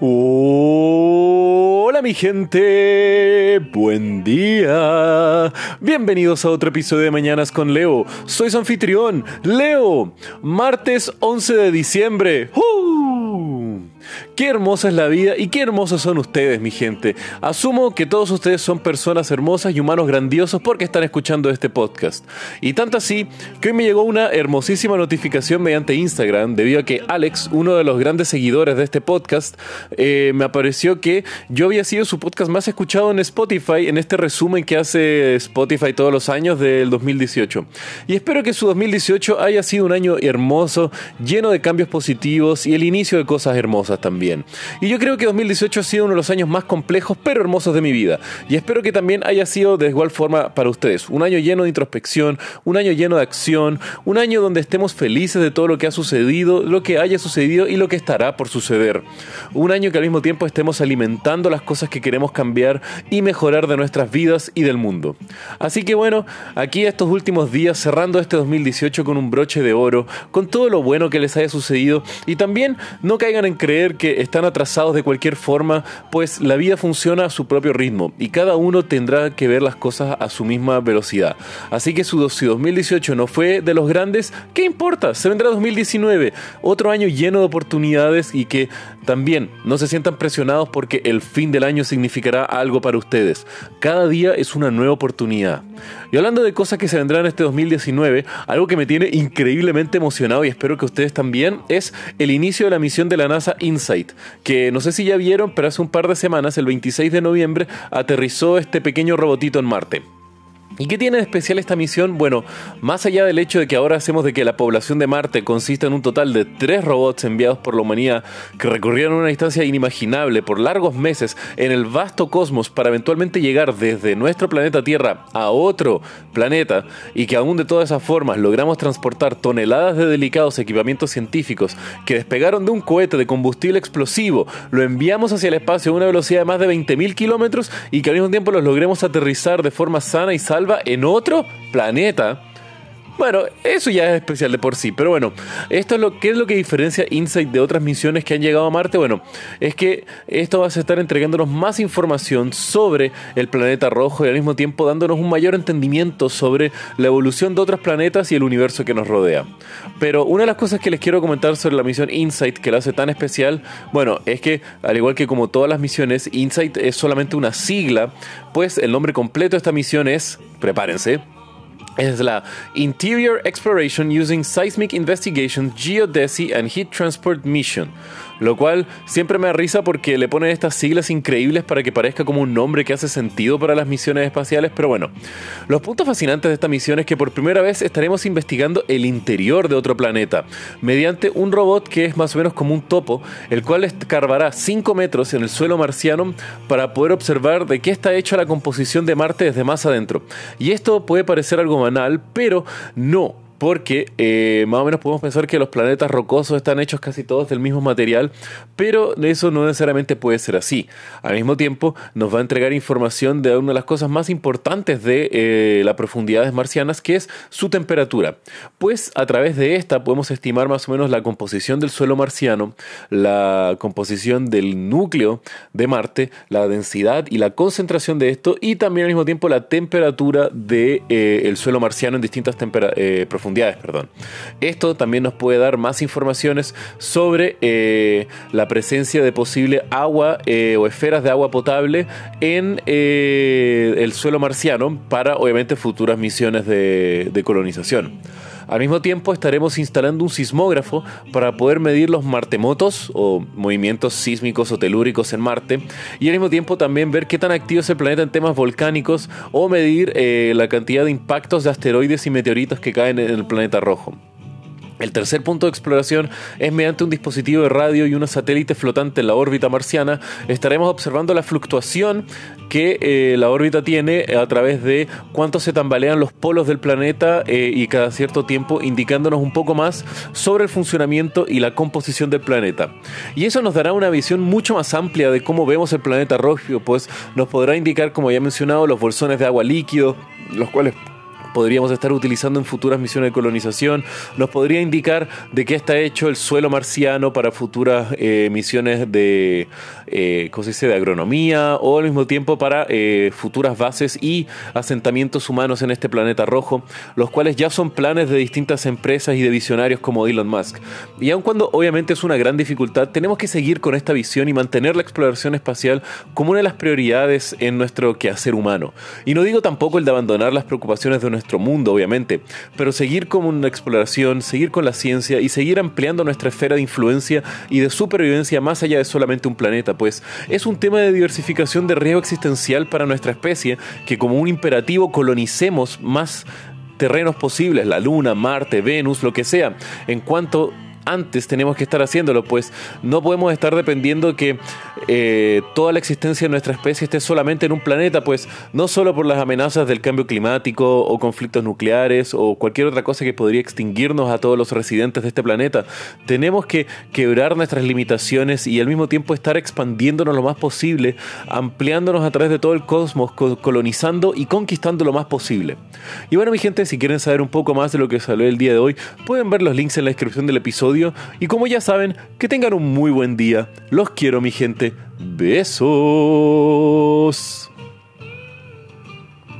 Hola mi gente, buen día. Bienvenidos a otro episodio de Mañanas con Leo. Soy su anfitrión, Leo. Martes 11 de diciembre. ¡Uh! Qué hermosa es la vida y qué hermosos son ustedes, mi gente. Asumo que todos ustedes son personas hermosas y humanos grandiosos porque están escuchando este podcast. Y tanto así que hoy me llegó una hermosísima notificación mediante Instagram debido a que Alex, uno de los grandes seguidores de este podcast, eh, me apareció que yo había sido su podcast más escuchado en Spotify en este resumen que hace Spotify todos los años del 2018. Y espero que su 2018 haya sido un año hermoso, lleno de cambios positivos y el inicio de cosas hermosas también. Y yo creo que 2018 ha sido uno de los años más complejos pero hermosos de mi vida. Y espero que también haya sido de igual forma para ustedes. Un año lleno de introspección, un año lleno de acción, un año donde estemos felices de todo lo que ha sucedido, lo que haya sucedido y lo que estará por suceder. Un año que al mismo tiempo estemos alimentando las cosas que queremos cambiar y mejorar de nuestras vidas y del mundo. Así que bueno, aquí estos últimos días cerrando este 2018 con un broche de oro, con todo lo bueno que les haya sucedido y también no caigan en creer que están atrasados de cualquier forma, pues la vida funciona a su propio ritmo y cada uno tendrá que ver las cosas a su misma velocidad. Así que su, si 2018 no fue de los grandes, ¿qué importa? Se vendrá 2019, otro año lleno de oportunidades y que también no se sientan presionados porque el fin del año significará algo para ustedes. Cada día es una nueva oportunidad. Y hablando de cosas que se vendrán este 2019, algo que me tiene increíblemente emocionado y espero que ustedes también es el inicio de la misión de la NASA InSight, que no sé si ya vieron, pero hace un par de semanas, el 26 de noviembre, aterrizó este pequeño robotito en Marte. ¿Y qué tiene de especial esta misión? Bueno, más allá del hecho de que ahora hacemos de que la población de Marte consista en un total de tres robots enviados por la humanidad que recorrieron una distancia inimaginable por largos meses en el vasto cosmos para eventualmente llegar desde nuestro planeta Tierra a otro planeta y que aún de todas esas formas logramos transportar toneladas de delicados equipamientos científicos que despegaron de un cohete de combustible explosivo, lo enviamos hacia el espacio a una velocidad de más de 20.000 kilómetros y que al mismo tiempo los logremos aterrizar de forma sana y salva en otro planeta. Bueno, eso ya es especial de por sí, pero bueno, esto es lo que es lo que diferencia Insight de otras misiones que han llegado a Marte. Bueno, es que esto va a estar entregándonos más información sobre el planeta rojo y al mismo tiempo dándonos un mayor entendimiento sobre la evolución de otros planetas y el universo que nos rodea. Pero una de las cosas que les quiero comentar sobre la misión Insight que la hace tan especial, bueno, es que al igual que como todas las misiones, Insight es solamente una sigla, pues el nombre completo de esta misión es, prepárense, es la Interior Exploration Using Seismic Investigation, Geodesy and Heat Transport Mission. Lo cual siempre me da risa porque le ponen estas siglas increíbles para que parezca como un nombre que hace sentido para las misiones espaciales. Pero bueno, los puntos fascinantes de esta misión es que por primera vez estaremos investigando el interior de otro planeta mediante un robot que es más o menos como un topo, el cual escarbará 5 metros en el suelo marciano para poder observar de qué está hecha la composición de Marte desde más adentro. Y esto puede parecer algo banal, pero no porque eh, más o menos podemos pensar que los planetas rocosos están hechos casi todos del mismo material, pero eso no necesariamente puede ser así. Al mismo tiempo, nos va a entregar información de una de las cosas más importantes de eh, las profundidades marcianas, que es su temperatura. Pues a través de esta podemos estimar más o menos la composición del suelo marciano, la composición del núcleo de Marte, la densidad y la concentración de esto, y también al mismo tiempo la temperatura del de, eh, suelo marciano en distintas profundidades Perdón. Esto también nos puede dar más informaciones sobre eh, la presencia de posible agua eh, o esferas de agua potable en eh, el suelo marciano para obviamente futuras misiones de colonización. Al mismo tiempo estaremos instalando un sismógrafo para poder medir los martemotos o movimientos sísmicos o telúricos en Marte y al mismo tiempo también ver qué tan activo es el planeta en temas volcánicos o medir eh, la cantidad de impactos de asteroides y meteoritos que caen en el planeta rojo. El tercer punto de exploración es mediante un dispositivo de radio y un satélite flotante en la órbita marciana. Estaremos observando la fluctuación que eh, la órbita tiene a través de cuánto se tambalean los polos del planeta eh, y cada cierto tiempo indicándonos un poco más sobre el funcionamiento y la composición del planeta. Y eso nos dará una visión mucho más amplia de cómo vemos el planeta rojo, pues nos podrá indicar, como ya he mencionado, los bolsones de agua líquido, los cuales podríamos estar utilizando en futuras misiones de colonización, nos podría indicar de qué está hecho el suelo marciano para futuras eh, misiones de, eh, dice? de agronomía o al mismo tiempo para eh, futuras bases y asentamientos humanos en este planeta rojo, los cuales ya son planes de distintas empresas y de visionarios como Elon Musk. Y aun cuando obviamente es una gran dificultad, tenemos que seguir con esta visión y mantener la exploración espacial como una de las prioridades en nuestro quehacer humano. Y no digo tampoco el de abandonar las preocupaciones de nuestro mundo, obviamente, pero seguir con una exploración, seguir con la ciencia y seguir ampliando nuestra esfera de influencia y de supervivencia más allá de solamente un planeta, pues es un tema de diversificación de riesgo existencial para nuestra especie que como un imperativo colonicemos más terrenos posibles, la Luna, Marte, Venus, lo que sea, en cuanto antes tenemos que estar haciéndolo, pues no podemos estar dependiendo que eh, toda la existencia de nuestra especie esté solamente en un planeta, pues no solo por las amenazas del cambio climático o conflictos nucleares o cualquier otra cosa que podría extinguirnos a todos los residentes de este planeta, tenemos que quebrar nuestras limitaciones y al mismo tiempo estar expandiéndonos lo más posible, ampliándonos a través de todo el cosmos, colonizando y conquistando lo más posible. Y bueno mi gente, si quieren saber un poco más de lo que salió el día de hoy, pueden ver los links en la descripción del y como ya saben, que tengan un muy buen día. Los quiero mi gente. Besos.